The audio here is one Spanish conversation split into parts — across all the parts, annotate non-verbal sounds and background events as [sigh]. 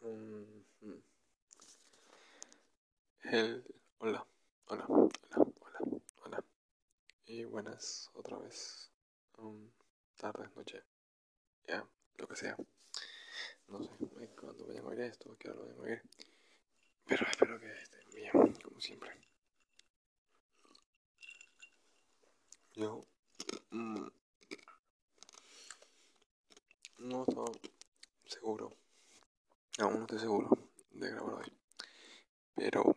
El, hola, hola, hola, hola, hola. Y buenas otra vez. Um, tardes, noche. Ya, lo que sea. No sé cuándo vayan a oír esto, qué hora lo vayan a oír. Pero espero que estén bien, como siempre. Yo mm, no estaba seguro. Aún no estoy seguro de grabar hoy. Pero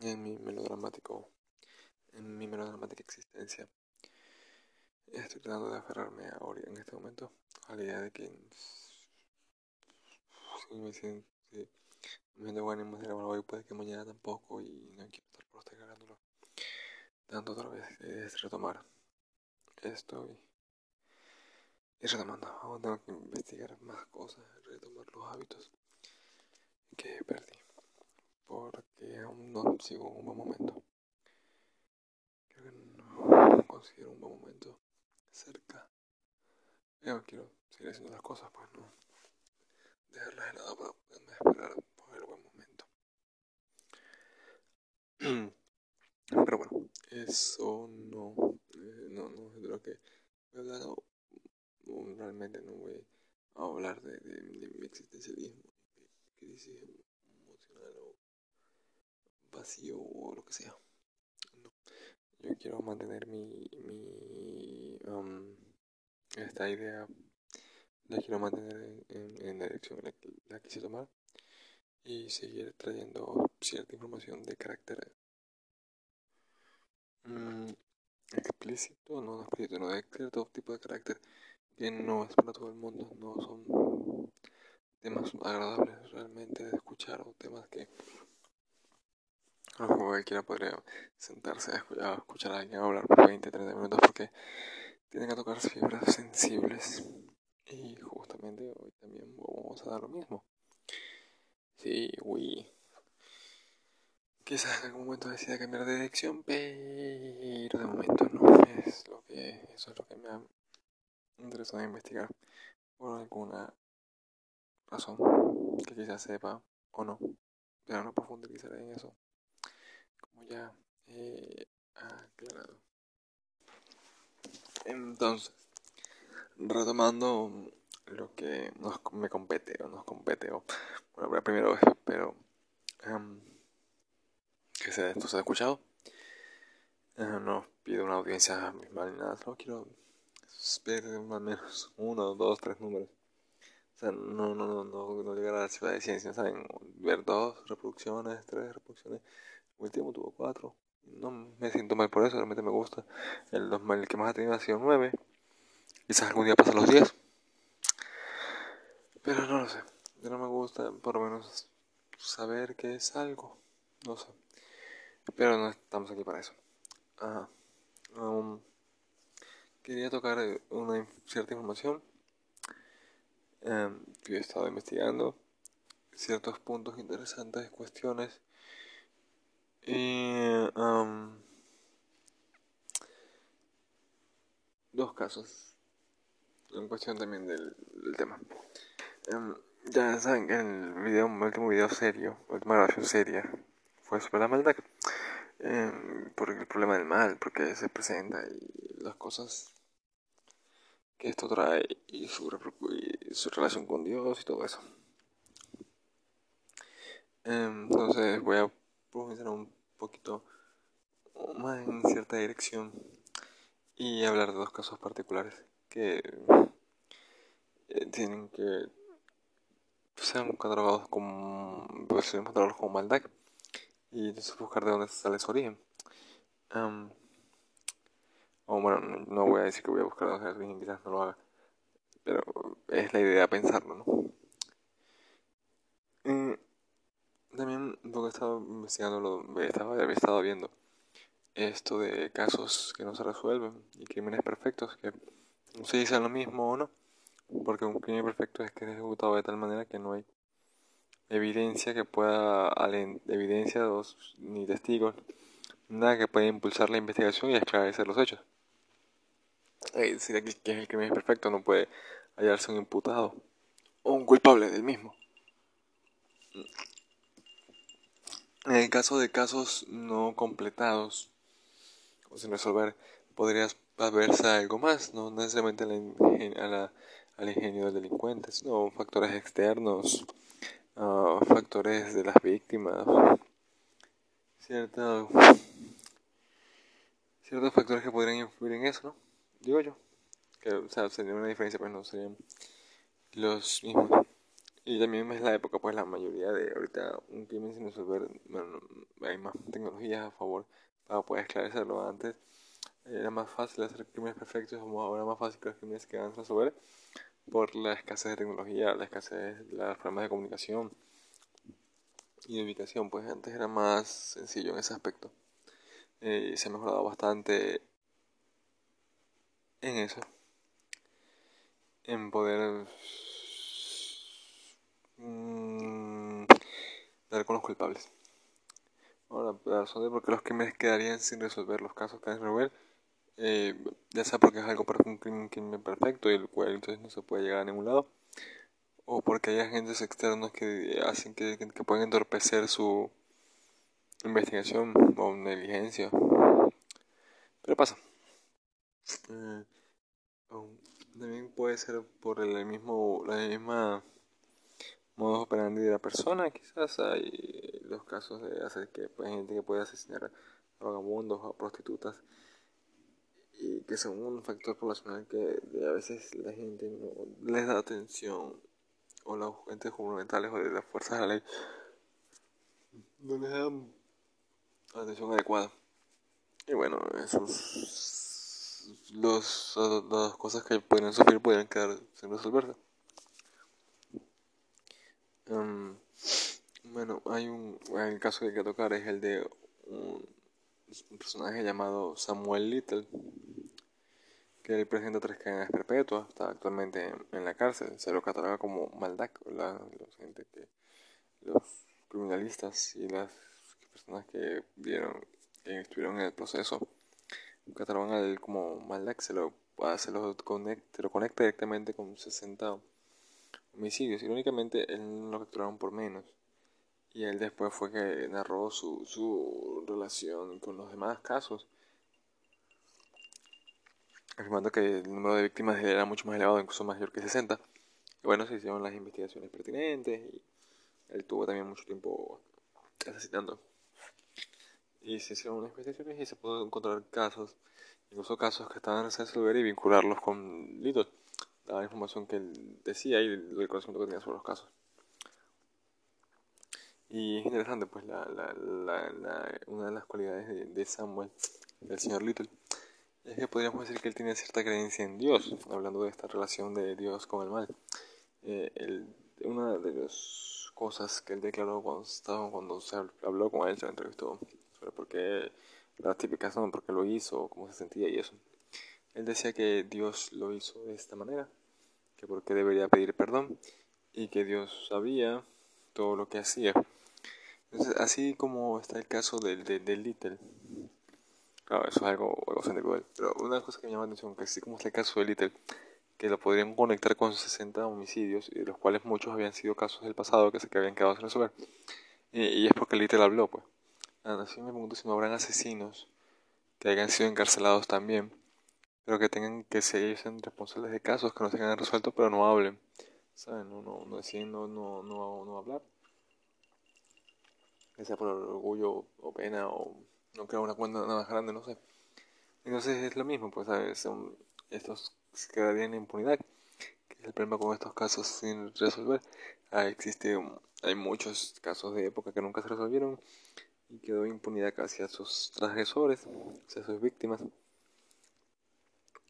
en mi melodramático, en mi melodramática existencia, estoy tratando de aferrarme ahora en este momento a la idea de que si me siento, si me buen ánimo de grabar hoy, puede que mañana tampoco y no quiero estar postergándolo tanto otra vez, es retomar esto y, y retomando, aún tengo que investigar más cosas, retomar los hábitos que perdí porque aún no sigo un buen momento. Creo que no considero un buen momento cerca. Yo quiero seguir haciendo las cosas, pues no dejarlas de lado para poderme esperar por el buen momento. [clears throat] Pero bueno, eso no, eh, no, no es de lo que voy a. No, realmente no voy a hablar de, mi existencialismo, crisis emocional o vacío o lo que sea. No. Yo quiero mantener mi, mi um, esta idea la quiero mantener en, la dirección en la que la quise tomar y seguir trayendo cierta información de carácter mmm, explícito, no explícito, no de cierto tipo de carácter que no es para todo el mundo, no son temas agradables realmente de escuchar o temas que como cualquiera podría sentarse a escuchar a alguien hablar por 20, 30 minutos porque tienen que tocar fibras sensibles. Y justamente hoy también vamos a dar lo mismo. Sí, uy. Quizás en algún momento decida cambiar de dirección, pero de momento no es lo que eso es lo que me ha interesado investigar por alguna razón que quizás sepa o no, pero no profundizaré en eso ya he aclarado. Entonces, retomando lo que nos, me compete o nos compete, o bueno, primero espero um, que se, esto se ha escuchado. Uh, no pido una audiencia misma ni nada, solo quiero más o menos uno, dos, tres números. O sea, no, no, no, no, no llegar a la ciudad de ciencia, ¿saben? Ver dos reproducciones, tres reproducciones el último tuvo 4. No me siento mal por eso, realmente me gusta. El, el que más ha tenido ha sido 9. Quizás algún día pasa los 10. Pero no lo sé. Ya no me gusta por lo menos saber que es algo. No sé. Pero no estamos aquí para eso. Ajá. Um, quería tocar una cierta información. Um, yo he estado investigando ciertos puntos interesantes, cuestiones y um, dos casos en cuestión también del, tema. Um, ya saben que el video, el último video serio, la última grabación seria, fue sobre la maldad. Um, por el problema del mal, porque se presenta y las cosas que esto trae y su, y su relación con Dios y todo eso. entonces voy a profundizar un poquito más en cierta dirección y hablar de dos casos particulares que eh, tienen que sean catalogados como pues, como maldad y buscar de dónde sale su origen um, bueno no voy a decir que voy a buscar de dónde sale su origen quizás no lo haga pero es la idea pensarlo ¿no? Y también porque estaba investigando, lo, estaba, había estado viendo esto de casos que no se resuelven y crímenes perfectos que no se dicen lo mismo o no, porque un crimen perfecto es que es ejecutado de tal manera que no hay evidencia que pueda, evidencia dos, ni testigos, nada que pueda impulsar la investigación y esclarecer los hechos. Es decir, que el crimen perfecto no puede hallarse un imputado o un culpable del mismo. En el caso de casos no completados o sin resolver, podrías verse algo más, no necesariamente al ingenio del delincuente, sino factores externos, ah, factores de las víctimas, ciertos, ciertos factores que podrían influir en eso, ¿no? Digo yo, que o sea, sería una diferencia, pues no serían los mismos. Y también es la época, pues la mayoría de ahorita un crimen sin resolver, bueno, hay más tecnologías a favor para poder esclarecerlo. Antes era más fácil hacer crímenes perfectos, como ahora más fácil que los crímenes que van a resolver por la escasez de tecnología, la escasez de las formas de comunicación y de ubicación. Pues antes era más sencillo en ese aspecto. Eh, se ha mejorado bastante en eso. En poder Mm, dar con los culpables. Ahora, la razón de por qué los crímenes quedarían sin resolver, los casos que hay resolver, eh, ya sea porque es algo un crimen, perfecto y el cual entonces no se puede llegar a ningún lado, o porque hay agentes externos que hacen que, que pueden entorpecer su investigación o negligencia. Pero pasa. Eh, también puede ser por el mismo, la misma modos operandi de la persona, quizás hay los casos de hacer que pues, gente que puede asesinar a vagabundos a prostitutas y que son un factor poblacional que a veces la gente no les da atención o los entes gubernamentales o de las fuerzas de la ley no les dan atención adecuada. Y bueno esos los, las cosas que podrían sufrir podrían quedar sin resolverse. Um, bueno, hay un, el caso que hay que tocar es el de un, personaje llamado Samuel Little, que él presenta tres cadenas perpetuas, está actualmente en, la cárcel, se lo cataloga como maldad, la, gente que, los criminalistas y las personas que vieron, que estuvieron en el proceso, catalogan a él como maldad, se lo, se lo, conecta, se lo conecta directamente con 60 homicidios. Irónicamente, él lo capturaron por menos. Y él después fue que narró su, su relación con los demás casos, afirmando que el número de víctimas era mucho más elevado, incluso mayor que 60. Y bueno, se hicieron las investigaciones pertinentes y él tuvo también mucho tiempo asesinando. Y se hicieron unas investigaciones y se pudo encontrar casos, incluso casos que estaban en resolver y vincularlos con Little la información que él decía y el conocimiento que tenía sobre los casos. Y es interesante, pues, la, la, la, una de las cualidades de, Samuel, del señor Little, es que podríamos decir que él tiene cierta creencia en Dios, hablando de esta relación de Dios con el mal. Eh, una de las cosas que él declaró cuando, estaba, cuando se habló con él, se lo entrevistó, sobre por qué, las típicas, ¿no? por qué lo hizo, cómo se sentía y eso. Él decía que Dios lo hizo de esta manera, que porque debería pedir perdón y que Dios sabía todo lo que hacía. Entonces, así como está el caso del, de Little, claro, eso es algo egocéntrico, pero una cosa que me llama la atención, que así como está el caso de Little, que lo podrían conectar con 60 homicidios, de los cuales muchos habían sido casos del pasado que se habían quedado sin resolver, y, es porque Little habló, pues. Así me pregunto si no habrán asesinos que hayan sido encarcelados también pero que tengan que ser responsables de casos que no se hayan resuelto pero no hablen ¿saben? no no no deciden no no no, no hablar ya sea por orgullo o pena o no crear una cuenta nada más grande no sé. Entonces es lo mismo pues ¿sabes? Estos quedarían en impunidad que es el problema con estos casos sin resolver. Ah, existe hay muchos casos de época que nunca se resolvieron y quedó impunidad casi a sus transgresores, a sus víctimas.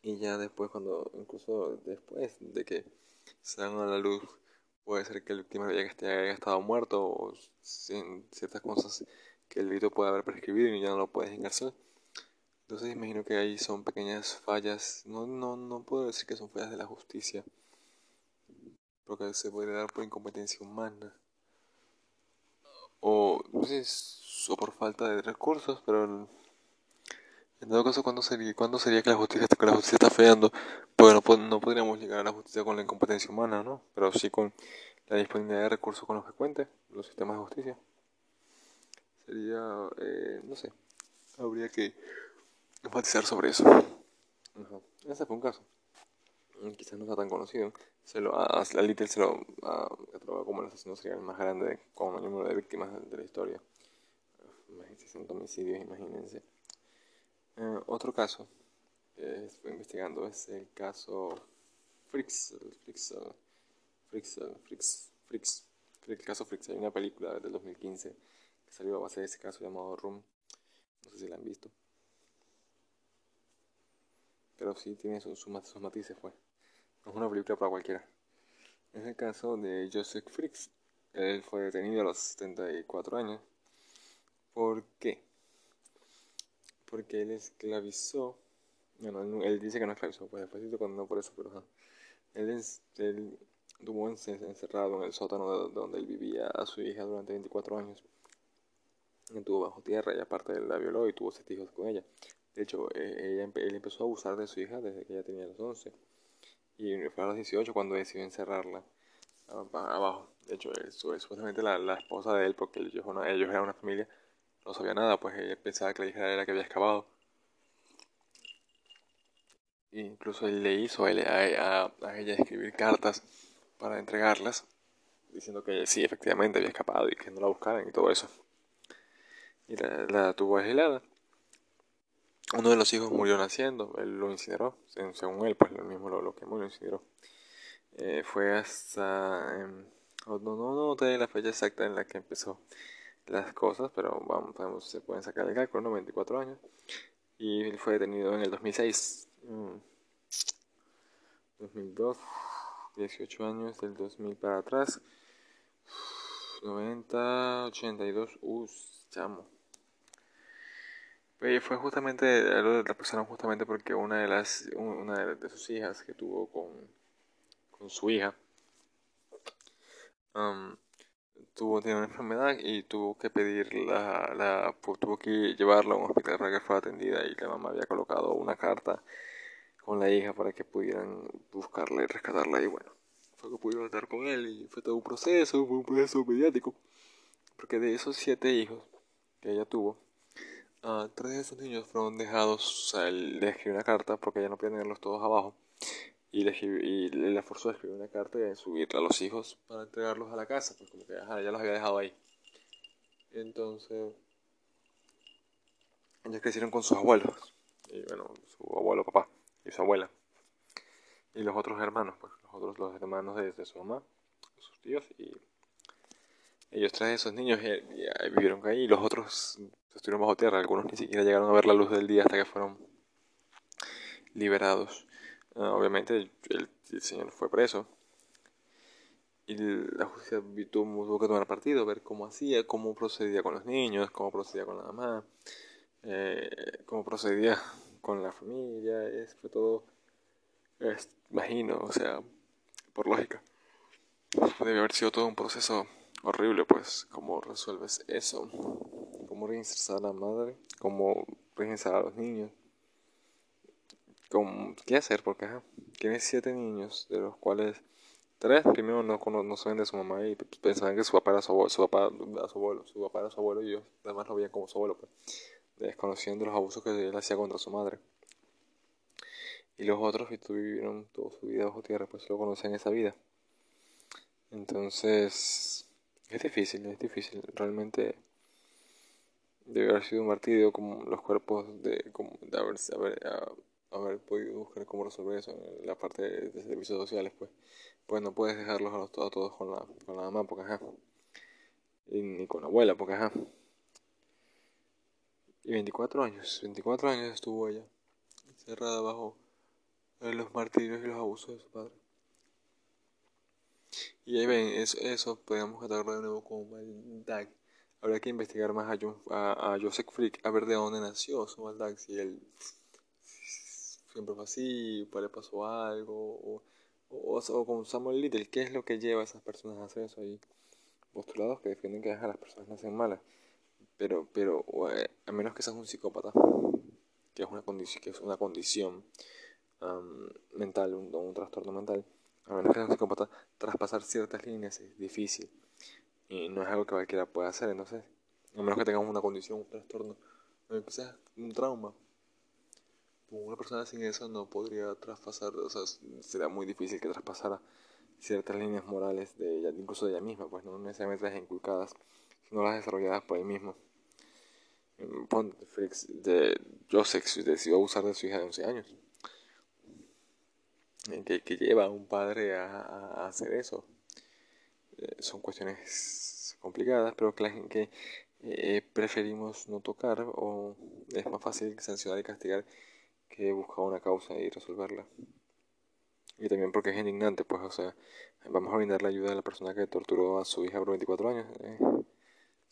Y ya después cuando incluso después de que salgan a la luz puede ser que el víctima haya, estado muerto o ciertas cosas que el delito puede haber prescribido y ya no lo puedes engarzar. Entonces imagino que ahí son pequeñas fallas. No, no, no puedo decir que son fallas de la justicia porque se puede dar por incompetencia humana. O, sé, o por falta de recursos pero En todo caso, ¿cuándo sería, ¿cuándo sería que la justicia, que la justicia está fallando? Porque no, no podríamos llegar a la justicia con la incompetencia humana, ¿no? Pero sí con la disponibilidad de recursos con los que cuente los sistemas de justicia. Sería, eh, no sé, habría que enfatizar sobre eso. Ese fue un caso. Quizás no sea tan conocido. Se lo, a, la Little se lo ha como el asesino serial más grande con el número de víctimas de la historia. Más de 60 homicidios, imagínense. Eh, otro caso que estoy investigando es el caso Frix, Frix, Frix, Frix, Frix, el caso Frix. Hay una película del 2015 que salió a base de ese caso llamado Room. No sé si la han visto. Pero sí tiene sus, matices, fue. No es una película para cualquiera. Es el caso de Joseph Frix. Él fue detenido a los 74 años. ¿Por qué? porque él esclavizó, bueno, él, dice que no esclavizó, pues después se por eso, pero él, él tuvo encerrado en el sótano de donde él vivía a su hija durante 24 años. Estuvo bajo tierra y aparte la violó y tuvo siete hijos con ella. De hecho, eh, ella, él empezó a abusar de su hija desde que ella tenía los 11. Y fue a los 18 cuando decidió encerrarla abajo. De hecho, es supuestamente la, la, esposa de él, porque ellos, ellos eran una familia no sabía nada, pues ella pensaba que la hija era que había excavado. Incluso él le hizo a, a, ella escribir cartas para entregarlas, diciendo que sí, efectivamente había escapado y que no la buscaran y todo eso. Y la, tuvo aislada. Uno de los hijos murió naciendo, él lo incineró, según él, pues lo mismo lo, lo quemó y lo incineró. Eh, fue hasta... no, no, no no la fecha exacta en la que empezó las cosas, pero vamos, se pueden sacar el cálculo, ¿no? 24 años. Y él fue detenido en el 2006. 2002, 18 años, del 2000 para atrás. 90, 82, uh, chamo. fue justamente, la persona justamente porque una de las, una de, sus hijas que tuvo con, con su hija, um, tuvo tiene una enfermedad y tuvo que pedir la, la tuvo que llevarla a un hospital para que fuera atendida y la mamá había colocado una carta con la hija para que pudieran buscarla y rescatarla y bueno fue que pudieron estar con él y fue todo un proceso fue un proceso mediático porque de esos siete hijos que ella tuvo uh, tres de esos niños fueron dejados o sea, le escribió una carta porque ella no podía tenerlos todos abajo y le, y le forzó a escribir una carta y a subirla a los hijos para entregarlos a la casa, pues como que ya los había dejado ahí. Entonces, ellos crecieron con sus abuelos, y bueno, su abuelo papá y su abuela, y los otros hermanos, pues los otros los hermanos de, su mamá, sus tíos, y ellos traen esos niños y, vivieron ahí, y los otros estuvieron bajo tierra, algunos ni siquiera llegaron a ver la luz del día hasta que fueron liberados. Ah, obviamente el, señor fue preso. Y la justicia tuvo, que tomar partido, ver cómo hacía, cómo procedía con los niños, cómo procedía con la mamá, eh, cómo procedía con la familia, es, fue todo, imagino, o sea, por lógica. Debe haber sido todo un proceso horrible, pues, cómo resuelves eso, cómo reinsertar a la madre, cómo reinsertar a los niños ¿Qué hacer? Porque tiene siete niños, de los cuales tres primero no, no, saben de su mamá y pensaban que su papá era su abuelo, su papá, su abuelo, su papá era su abuelo y ellos además lo veían como su abuelo, pues, desconociendo los abusos que él hacía contra su madre. Y los otros vivieron toda su vida bajo tierra, pues lo conocen esa vida. Entonces, es difícil, es difícil. Realmente debe haber sido un martirio como los cuerpos de, como de haber, haber, haber podido buscar cómo resolver eso en la parte de, servicios sociales, pues, pues no puedes dejarlos a, los, a todos con la, con la mamá, porque ajá, y ni con la abuela, porque ajá. Y 24 años, 24 años estuvo ella, encerrada bajo los martirios y los abusos de su padre. Y ahí ven, eso, eso podríamos catarlo de nuevo como maldad. Habría que investigar más a, a, Joseph Frick, a ver de dónde nació su maldad, si él siempre fue así, pues le pasó algo, o, o, con Samuel Little, ¿qué es lo que lleva a esas personas a hacer eso? Hay postulados que defienden que las personas nacen malas, pero, pero a menos que seas un psicópata, que es una, condición que es una condición mental, un, trastorno mental, a menos que sea un psicópata, traspasar ciertas líneas es difícil. Y no es algo que cualquiera pueda hacer, entonces, a menos que tengamos una condición, un trastorno, quizás un trauma. Una persona sin eso no podría traspasar, o sea, sería muy difícil que traspasara ciertas líneas morales de ella, incluso de ella misma, pues no necesariamente las inculcadas, sino las desarrolladas por ella mismo. Felix de Joseph decidió abusar de su hija de 11 años. Que, que lleva a un padre a, hacer eso. Eh, son cuestiones complicadas, pero que, que eh, preferimos no tocar o es más fácil sancionar y castigar que buscar una causa y resolverla. Y también porque es indignante, pues, o sea, vamos a brindar la ayuda a la persona que torturó a su hija por 24 años. Eh,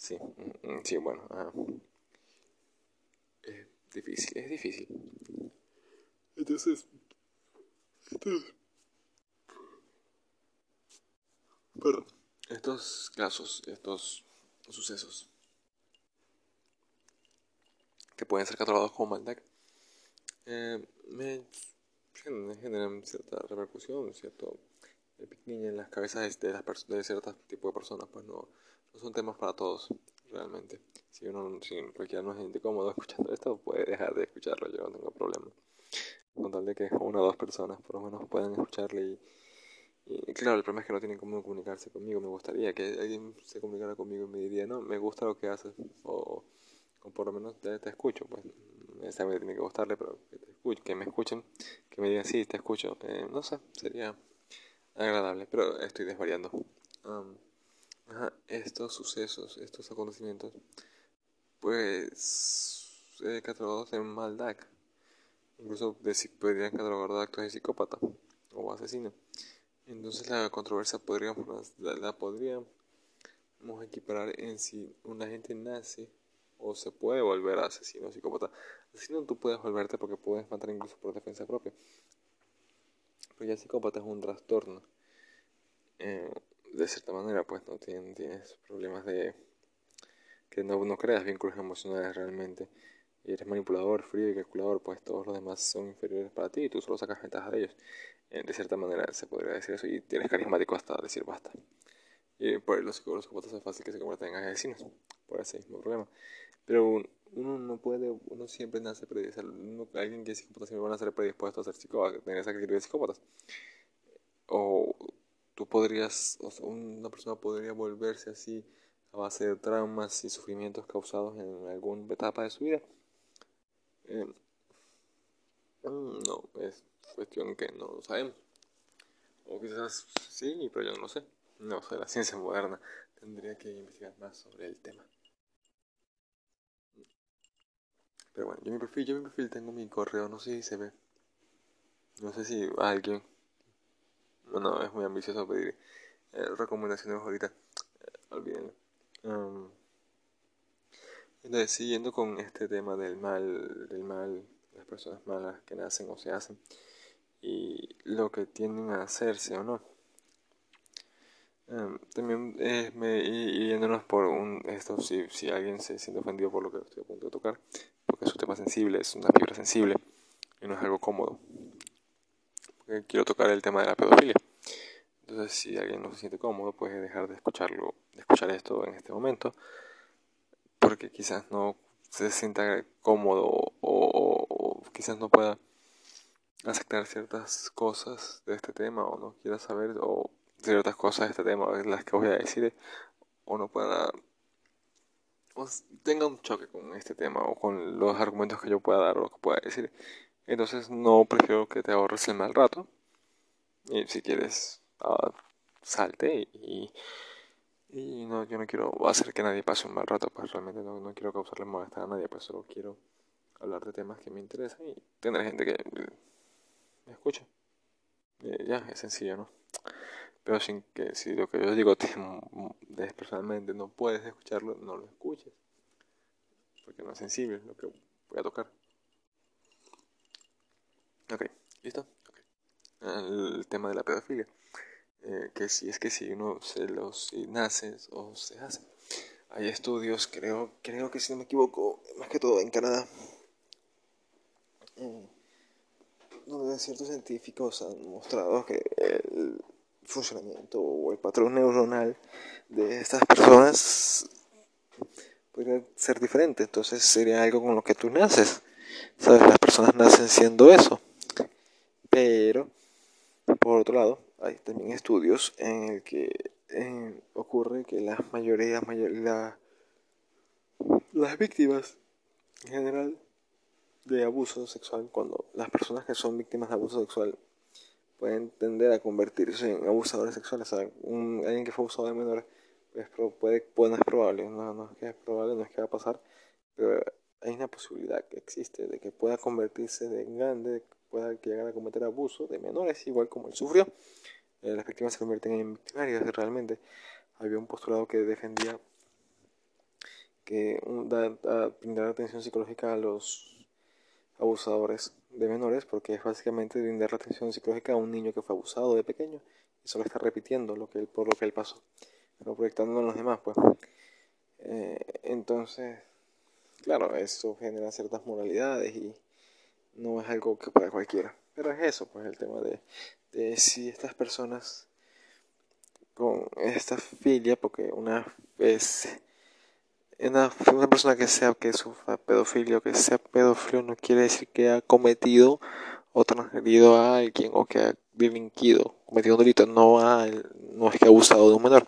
sí, mm, mm, sí, bueno. es difícil, es difícil. Entonces, entonces pero estos casos, estos sucesos que pueden ser catalogados como maldad, eh, me generan cierta repercusión, cierto pequeña en las cabezas de, las de ciertos tipos de personas, pues no, no son temas para todos, realmente. Si uno, si cualquiera no se siente cómodo escuchando esto, puede dejar de escucharlo, yo no tengo problema. Con tal de que una o dos personas por lo menos puedan escucharle y, claro, el problema es que no tienen cómo comunicarse conmigo. Me gustaría que alguien se comunicara conmigo y me diría, no, me gusta lo que haces, o, o por lo menos te, te escucho, pues necesariamente tiene que gustarle, pero que, te escuchen, que me escuchen, que me digan, sí, te escucho, eh, no sé, sería agradable, pero estoy desvariando. estos sucesos, estos acontecimientos, pues, eh, catalogados de maldad, incluso de, podrían catalogar de actos de psicópata o asesino. Entonces la controversia podríamos, la, la podríamos equiparar en si una gente nace o se puede volver asesino psicópata. Asesino tú puedes volverte porque puedes matar incluso por defensa propia. Pero ya es un trastorno. Eh, de cierta manera, pues no tienes, problemas de que no, no creas vínculos emocionales realmente. Y eres manipulador, frío y calculador, pues todos los demás son inferiores para ti y tú solo sacas ventaja de ellos. Eh, de cierta manera se podría decir eso y tienes carismático hasta decir basta. Y por los psicópatas es fácil que se conviertan en asesinos, por ese mismo problema. Pero uno no puede, uno siempre nace predispuesto, alguien que es psicópata siempre va a nacer predispuesto a ser psicópata, a tener esa actitud de psicópatas. O tú podrías, o sea, una persona podría volverse así a base de traumas y sufrimientos causados en alguna etapa de su vida. Eh, no, es cuestión que no lo sabemos. O quizás sí, pero yo no lo sé. No sé, la ciencia moderna. Tendría que investigar más sobre el tema. Pero bueno, yo mi perfil, yo mi perfil tengo mi correo, no sé si se ve. No sé si alguien. Bueno, es muy ambicioso pedir eh, recomendaciones ahorita. Eh, olvídenlo. Entonces, siguiendo con este tema del mal, del mal, las personas malas que nacen o se hacen, y lo que tienden a hacerse o no. Um, también eh, me, y, yéndonos por un, esto, si, si alguien se siente ofendido por lo que estoy a punto de tocar, es un tema sensible, es una fibra sensible y no es algo cómodo. Quiero tocar el tema de la pedofilia. Entonces, si alguien no se siente cómodo, puede dejar de escucharlo, de escuchar esto en este momento, porque quizás no se sienta cómodo o, quizás no pueda aceptar ciertas cosas de este tema o no quiera saber o ciertas cosas de este tema, las que voy a decir, o no pueda tenga un choque con este tema o con los argumentos que yo pueda dar o lo que pueda decir. Entonces no prefiero que te ahorres el mal rato. Y si quieres, uh, salte y, y no, yo no quiero hacer que nadie pase un mal rato, pues realmente no, no quiero causarle molestar a nadie, pues solo quiero hablar de temas que me interesan y tener gente que me escuche. ya, es sencillo, ¿no? Pero sin que si lo que yo digo te, [laughs] personalmente no puedes escucharlo, no lo escuches, porque no es sensible lo que voy a tocar. Ok, ¿listo? El tema de la pedofilia, eh, que si es que si uno se los si nace o se hace. Hay estudios, creo, creo que si no me equivoco, más que todo en Canadá, donde ciertos científicos han mostrado que el funcionamiento o el patrón neuronal de estas personas podría ser diferente. Entonces sería algo con lo que tú naces. ¿Sabes? Las personas nacen siendo eso. Pero, por otro lado, hay también estudios en el que ocurre que la mayoría, la, las víctimas en general de abuso sexual, cuando las personas que son víctimas de abuso sexual pueden tender a convertirse en abusadores sexuales, o alguien que fue abusado de menores, pues puede, no es probable, no, no es que es probable, no es que va a pasar, pero hay una posibilidad que existe de que pueda convertirse de grande, pueda llegar a cometer abuso de menores, igual como él sufrió. Eh, las víctimas se convierten en victimarias realmente. Había un postulado que defendía que da, brindar atención psicológica a los abusadores de menores, porque es básicamente brindar la atención psicológica a un niño que fue abusado de pequeño y solo está repitiendo lo que él, por lo que él pasó, pero proyectándolo en los demás, pues. Eh, entonces, claro, eso genera ciertas moralidades y no es algo que para cualquiera. Pero es eso, pues el tema de, de si estas personas con esta filia, porque una es una, persona que sea que sufra pedofilia que sea pedófilo no quiere decir que ha cometido o transgredido a alguien o que ha delinquido, cometido un delito, no, ha, no es que ha abusado de un menor,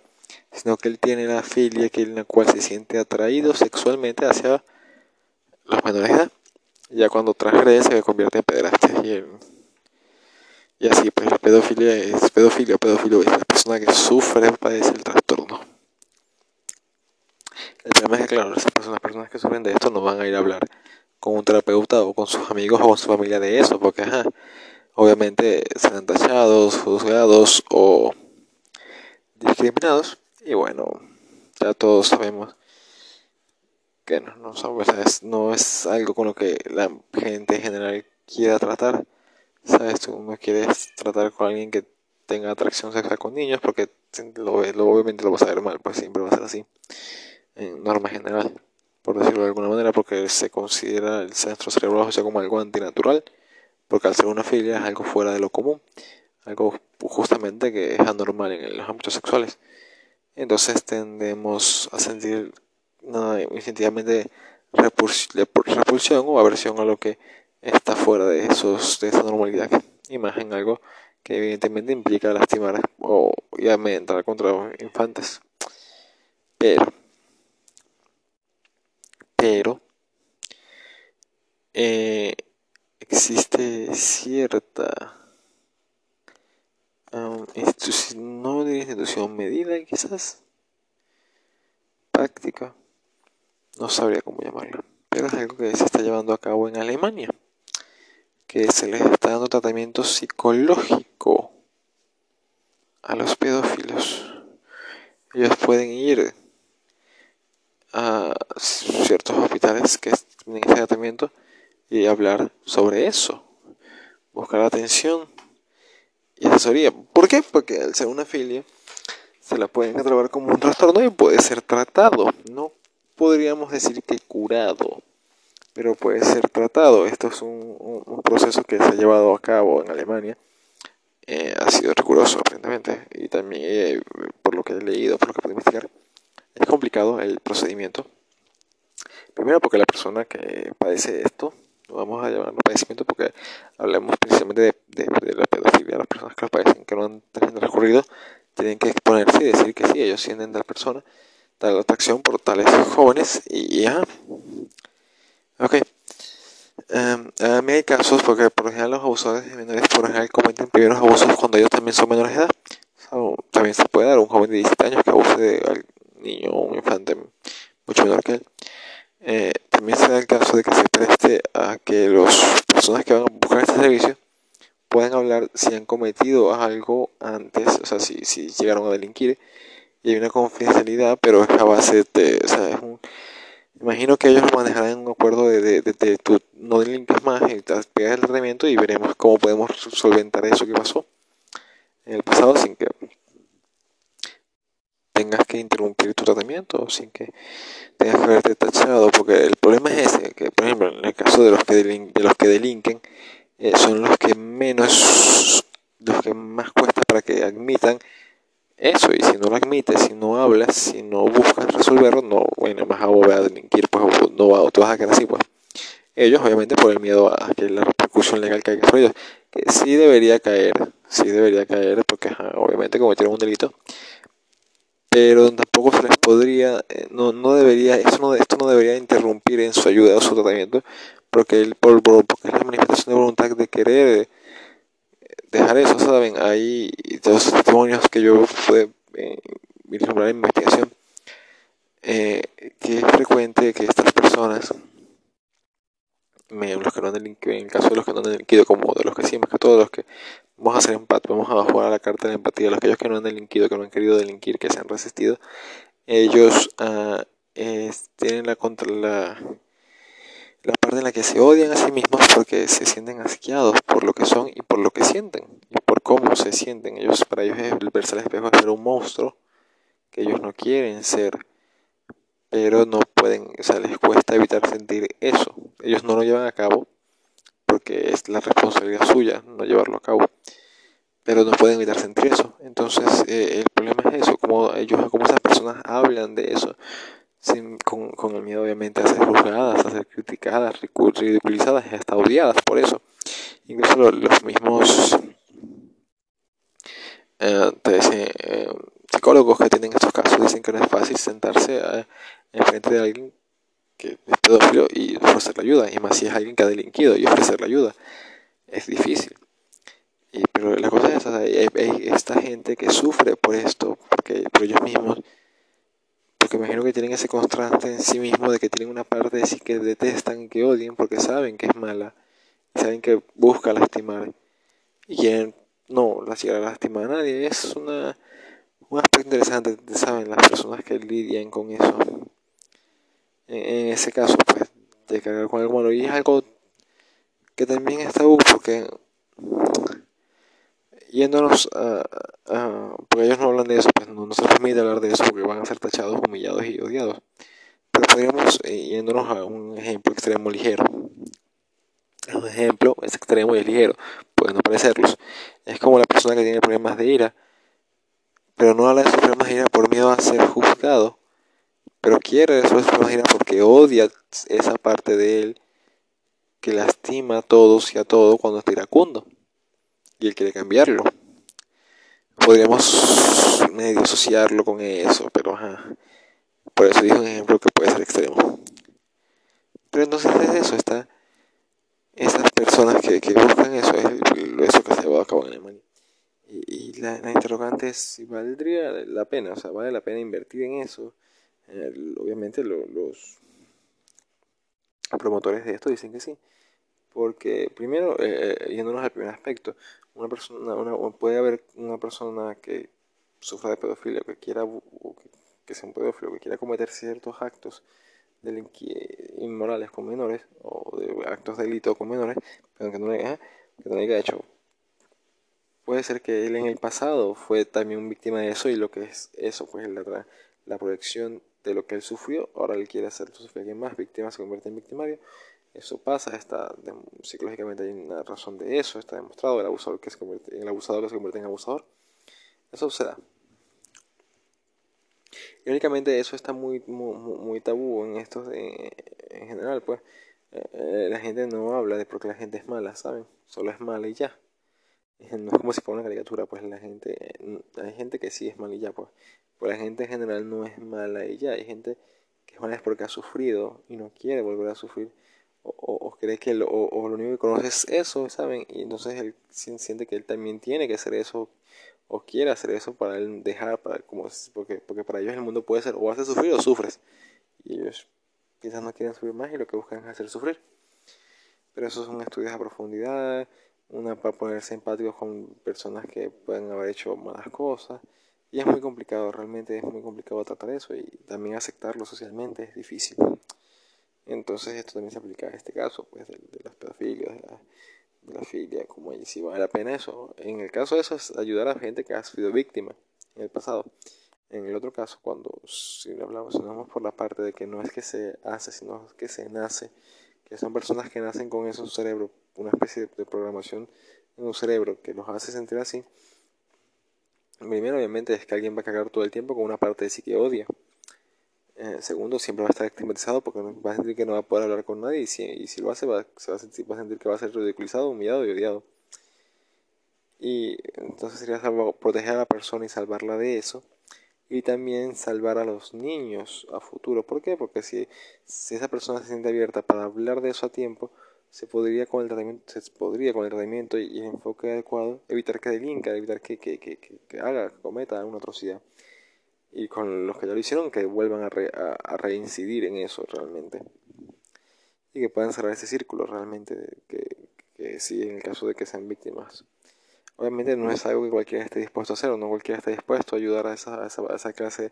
sino que él tiene la filia que en la cual se siente atraído sexualmente hacia los menores de edad. Ya cuando transgrede se convierte en pederastia y, y así pues la pedofilia es pedofilia, pedófilo es la persona que sufre padece el trastorno. El problema es que, claro, las personas, personas que sufren de esto no van a ir a hablar con un terapeuta o con sus amigos o con su familia de eso, porque, ajá, obviamente serán tachados, juzgados o discriminados. Y bueno, ya todos sabemos que no, no, no es algo con lo que la gente en general quiera tratar. ¿Sabes? Tú no quieres tratar con alguien que tenga atracción sexual con niños porque lo, obviamente lo vas a ver mal, pues siempre va a ser así en norma general, por decirlo de alguna manera, porque se considera el centro cerebral como algo antinatural, porque al ser una filia es algo fuera de lo común, algo justamente que es anormal en los ámbitos sexuales. Entonces tendemos a sentir nada, instintivamente repulsión o aversión a lo que está fuera de, esos, de esa normalidad. Imagen algo que evidentemente implica lastimar o y amenazar contra infantes. Pero pero eh, existe cierta um, institución, no diría institución medida quizás práctica. No sabría cómo llamarlo pero es algo que se está llevando a cabo en Alemania que se les está dando tratamiento psicológico a los pedófilos. Ellos pueden ir a ciertos hospitales que tienen ese tratamiento y hablar sobre eso, buscar atención y asesoría. ¿Por qué? Porque al ser una filia se la pueden catalogar como un trastorno y puede ser tratado. No podríamos decir que curado, pero puede ser tratado. Esto es un, proceso que se ha llevado a cabo en Alemania. Eh, ha sido riguroso, aparentemente, y también eh, por lo que he leído, por lo que puedo investigar es complicado el procedimiento. Primero porque la persona que padece esto, lo vamos a llamarlo padecimiento porque hablamos precisamente de, de, la pedofilia, las personas que lo padecen, que no han tenido recurrido, tienen que exponerse y decir que sí, ellos sienten tal persona, tal atracción por tales jóvenes y ya. Ok. Um, a mí hay casos porque por ejemplo los abusadores menores por ejemplo cometen primeros abusos cuando ellos también son menores de edad. también se puede dar un joven de 17 años que abuse de niño o un infante mucho menor que él, eh, también se da el caso de que se preste a que las personas que van a buscar este servicio puedan hablar si han cometido algo antes, o sea, si, si llegaron a delinquir. Y hay una confidencialidad, pero es a base de, o sea, es un, imagino que ellos manejarán un acuerdo de, de, de, tú no delinques más y te pegas el tratamiento y veremos cómo podemos solventar eso que pasó en el pasado sin que tengas que interrumpir tu tratamiento, sin que tengas que haberte tachado, porque el problema es ese, que por ejemplo en el caso de los que, de los que delinquen, eh, son los que menos, los que más cuesta para que admitan eso, y si no lo admites, si no hablas, si no buscas resolverlo, no, bueno, más a volver a delinquir, pues no va, vas a quedar así, pues. Ellos, obviamente, por el miedo a que la repercusión legal caiga sobre ellos, que sí debería caer, sí debería caer, porque obviamente cometieron un delito, pero tampoco se les podría, eh, no, no debería, eso no, esto no debería interrumpir en su ayuda o su tratamiento, porque, el, por, porque es la manifestación de voluntad de querer dejar eso, ¿saben? Hay dos testimonios que yo pude eh, en investigación, eh, que es frecuente que estas personas, los que no han delinquido, en el caso de los que no han delinquido, como de los que sí, más que todos los que vamos a hacer empate, vamos a jugar a la carta de empatía, los aquellos que no han delinquido, que no han querido delinquir, que se han resistido, ellos uh, tienen la contra la la parte en la que se odian a sí mismos porque se sienten asqueados por lo que son y por lo que sienten y por cómo se sienten. Ellos, para ellos, el verse al espejo es ser un monstruo que ellos no quieren ser, pero no pueden, o sea, les cuesta evitar sentir eso. Ellos no lo llevan a cabo porque es la responsabilidad suya no llevarlo a cabo, pero no pueden evitar sentir eso. Entonces, eh, el problema es eso, como ellos, como esas personas hablan de eso sin, con, con, el miedo obviamente a ser juzgadas, a ser criticadas, ridiculizadas y hasta odiadas por eso. Incluso los, mismos eh, eh, psicólogos que tienen estos casos dicen que no es fácil sentarse a, en frente de alguien que es pedófilo y ofrecerle ayuda, y más si es alguien que ha delinquido y ofrecerle ayuda. Es difícil. Y, pero la cosa es hay, hay esta gente que sufre por esto, porque por ellos mismos porque imagino que tienen ese contraste en sí mismo de que tienen una parte de sí que detestan, que odian, porque saben que es mala, saben que busca lastimar, y quieren no llegar a lastimar a nadie. Es una, un aspecto interesante, saben, las personas que lidian con eso. En, ese caso, pues, de cargar con algo malo, y es algo que también está tabú, porque yéndonos a, porque ellos no hablan de eso, pues no, no, se permite hablar de eso porque van a ser tachados, humillados y odiados. Pero podríamos, eh, yéndonos a un ejemplo extremo ligero. Un ejemplo es extremo y es ligero, pueden no parecerlos. Es como la persona que tiene problemas de ira, pero no habla de sus problemas de ira por miedo a ser juzgado, pero quiere resolver de ira porque odia esa parte de él que lastima a todos y a todo cuando está iracundo y él quiere cambiarlo. Podríamos medio asociarlo con eso, pero ajá. Por eso dijo un ejemplo que puede ser extremo. Pero entonces es eso, está esas personas que, buscan eso, es eso que se va a cabo en Alemania. Y, y la, interrogante es si valdría la pena, o sea, vale la pena invertir en eso. Obviamente lo, los promotores de esto dicen que sí. Porque primero, eh, eh yéndonos al primer aspecto, una persona, una, puede haber una persona que sufra de pedofilia, que quiera, que, sea un pedófilo, que quiera cometer ciertos actos inmorales con menores, o de actos de delito con menores, pero que no le, haya hecho. Puede ser que él en el pasado fue también víctima de eso y lo que es eso, pues la, la proyección de lo que él sufrió, ahora él quiere hacer sufrir a alguien más, víctima se convierte en victimario, eso pasa, está, psicológicamente hay una razón de eso, está demostrado, el abusador que se convierte, el abusador que se convierte en abusador, eso se da. Irónicamente eso está muy, muy, muy tabú en estos, en general, pues eh, la gente no habla de porque la gente es mala, ¿saben? Solo es mala y ya. No es como si fuera una caricatura, pues la gente, hay gente que sí es mala y ya, pues. La gente en general no es mala y ya. Hay gente que es mala es porque ha sufrido y no quiere volver a sufrir o, o, cree que lo, o, lo único que conoce es eso, ¿saben? Y entonces él siente que él también tiene que hacer eso o quiere hacer eso para él dejar, para, como, porque, porque para ellos el mundo puede ser o haces sufrir o sufres. Y ellos quizás no quieren sufrir más y lo que buscan es hacer sufrir. Pero esos son estudios a profundidad, una para ponerse empáticos con personas que pueden haber hecho malas cosas. Y es muy complicado, realmente es muy complicado tratar eso y también aceptarlo socialmente es difícil. Entonces esto también se aplica a este caso, pues de, de las pedofilias, de la, de la filia, como si vale la pena eso. En el caso de eso es ayudar a gente que ha sido víctima en el pasado. En el otro caso, cuando si hablamos, hablamos por la parte de que no es que se hace, sino que se nace, que son personas que nacen con eso en cerebro, una especie de programación en un cerebro que los hace sentir así, primero obviamente es que alguien va a cagar todo el tiempo con una parte de sí que odia. Eh, segundo, siempre va a estar estigmatizado porque va a sentir que no va a poder hablar con nadie y si, lo hace va, se va a, sentir, va a sentir que va a ser ridiculizado, humillado y odiado. Y entonces sería proteger a la persona y salvarla de eso. Y también salvar a los niños a futuro. ¿Por qué? Porque si esa persona se siente abierta para hablar de eso a tiempo, se podría con el tratamiento, se podría con el tratamiento y, el enfoque adecuado evitar que delinca, evitar que, que, que, que haga, cometa una atrocidad. Y con los que ya lo hicieron, que vuelvan a, a, reincidir en eso realmente. Y que puedan cerrar ese círculo realmente, que, que sí, en el caso de que sean víctimas. Obviamente no es algo que cualquiera esté dispuesto a hacer, o no cualquiera esté dispuesto a ayudar a esa, a esa, a esa clase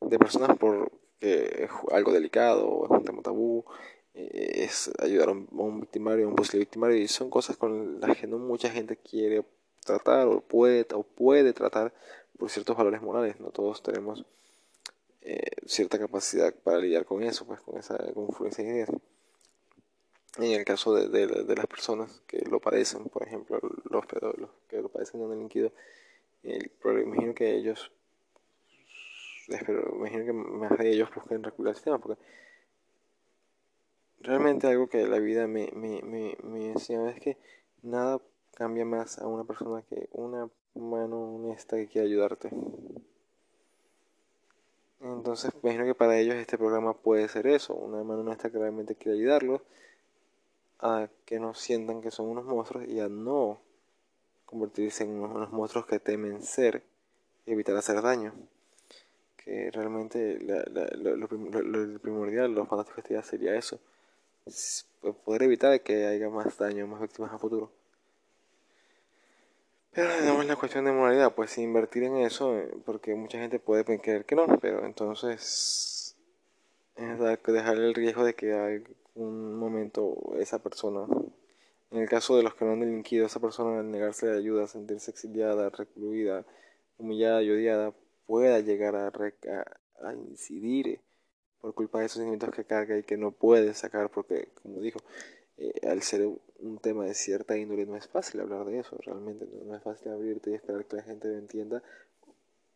de personas porque es algo delicado, o es un tema tabú, eh, es ayudar a un, victimario, a un posible victimario, y son cosas con las que no mucha gente quiere tratar o puede, o puede tratar por ciertos valores morales. No todos tenemos eh, cierta capacidad para lidiar con eso, pues con esa confluencia de ideas. En el caso de, de, las personas que lo padecen, por ejemplo, los, los que lo padecen en el líquido, el, imagino que ellos, espero, imagino que más de ellos busquen recuperar el sistema, porque realmente algo que la vida me, me, me, me enseña es que nada cambia más a una persona que una mano honesta que quiere ayudarte. Entonces, imagino que para ellos este programa puede ser eso, una mano honesta que realmente quiere ayudarlos a que no sientan que son unos monstruos y a no convertirse en unos, monstruos que temen ser y evitar hacer daño. Que realmente lo, primordial, lo fantástico sería eso poder evitar que haya más daño, más víctimas a futuro. Pero tenemos la cuestión de moralidad, pues invertir en eso, eh, porque mucha gente puede creer que no, pero entonces es dejar el riesgo de que algún momento esa persona, en el caso de los que no han delinquido, esa persona al negarse de ayuda, sentirse exiliada, recluida, humillada y odiada, pueda llegar a, a incidir por culpa de esos sentimientos que carga y que no puede sacar porque, como dijo, eh, al ser un tema de cierta índole no es fácil hablar de eso, realmente no, es fácil abrirte y esperar que la gente lo entienda,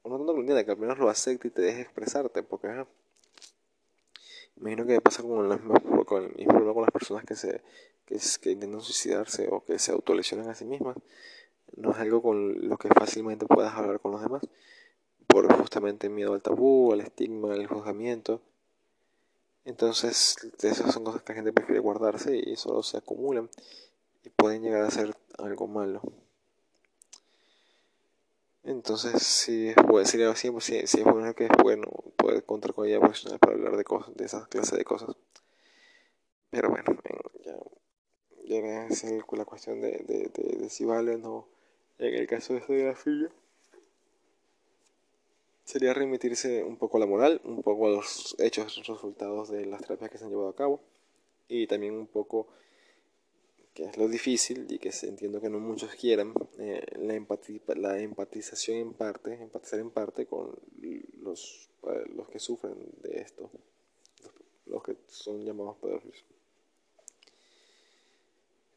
o no tanto que lo entienda, que al menos lo acepte y te deje expresarte, porque imagino que pasa con, el mismo problema con las personas que se que, que intentan suicidarse o que se autolesionan a sí mismas, no es algo con lo que fácilmente puedas hablar con los demás, por justamente miedo al tabú, al estigma, al juzgamiento, entonces, esas son cosas que la gente prefiere guardarse y solo se acumulan y pueden llegar a ser algo malo. Entonces, sí, es bueno, sería así, pues, sí, es bueno que es bueno poder contar con ella profesional para hablar de cosas, de esas clases de cosas. Pero bueno, ya, ya es la cuestión de, de, de, si vale o no. En el caso de la filla sería remitirse un poco a la moral, un poco a los hechos, resultados de las terapias que se han llevado a cabo y también un poco que es lo difícil y que entiendo que no muchos quieran, eh, la, la empatización en parte, empatizar en parte con los, eh, los que sufren de esto, los, que son llamados pedófilos.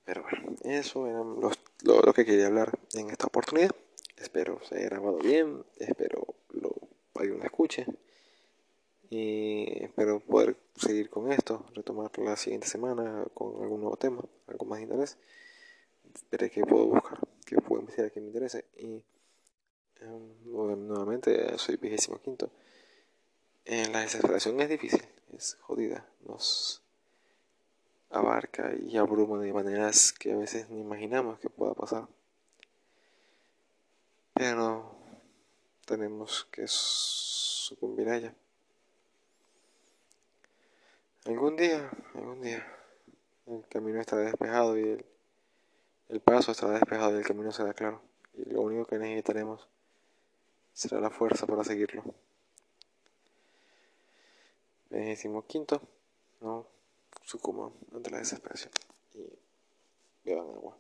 Pero bueno, eso era los, lo, lo que quería hablar en esta oportunidad. Espero se haya grabado bien, espero lo alguien lo escuche. Y espero poder seguir con esto, retomar la siguiente semana con algún nuevo tema, algo más de interés. Qué puedo buscar, qué puedo investigar que me interese. Y em, nuevamente soy vigésimo quinto. Eh, la desesperación es difícil, es jodida, nos abarca y abruma de maneras que a veces ni imaginamos que pueda pasar. Pero tenemos que sucumbir a ella. Algún día, algún día, el camino estará despejado y el, el paso estará despejado y el camino será claro. Y lo único que necesitaremos será la fuerza para seguirlo. Decimos quinto, no sucumban ante la desesperación y beban agua.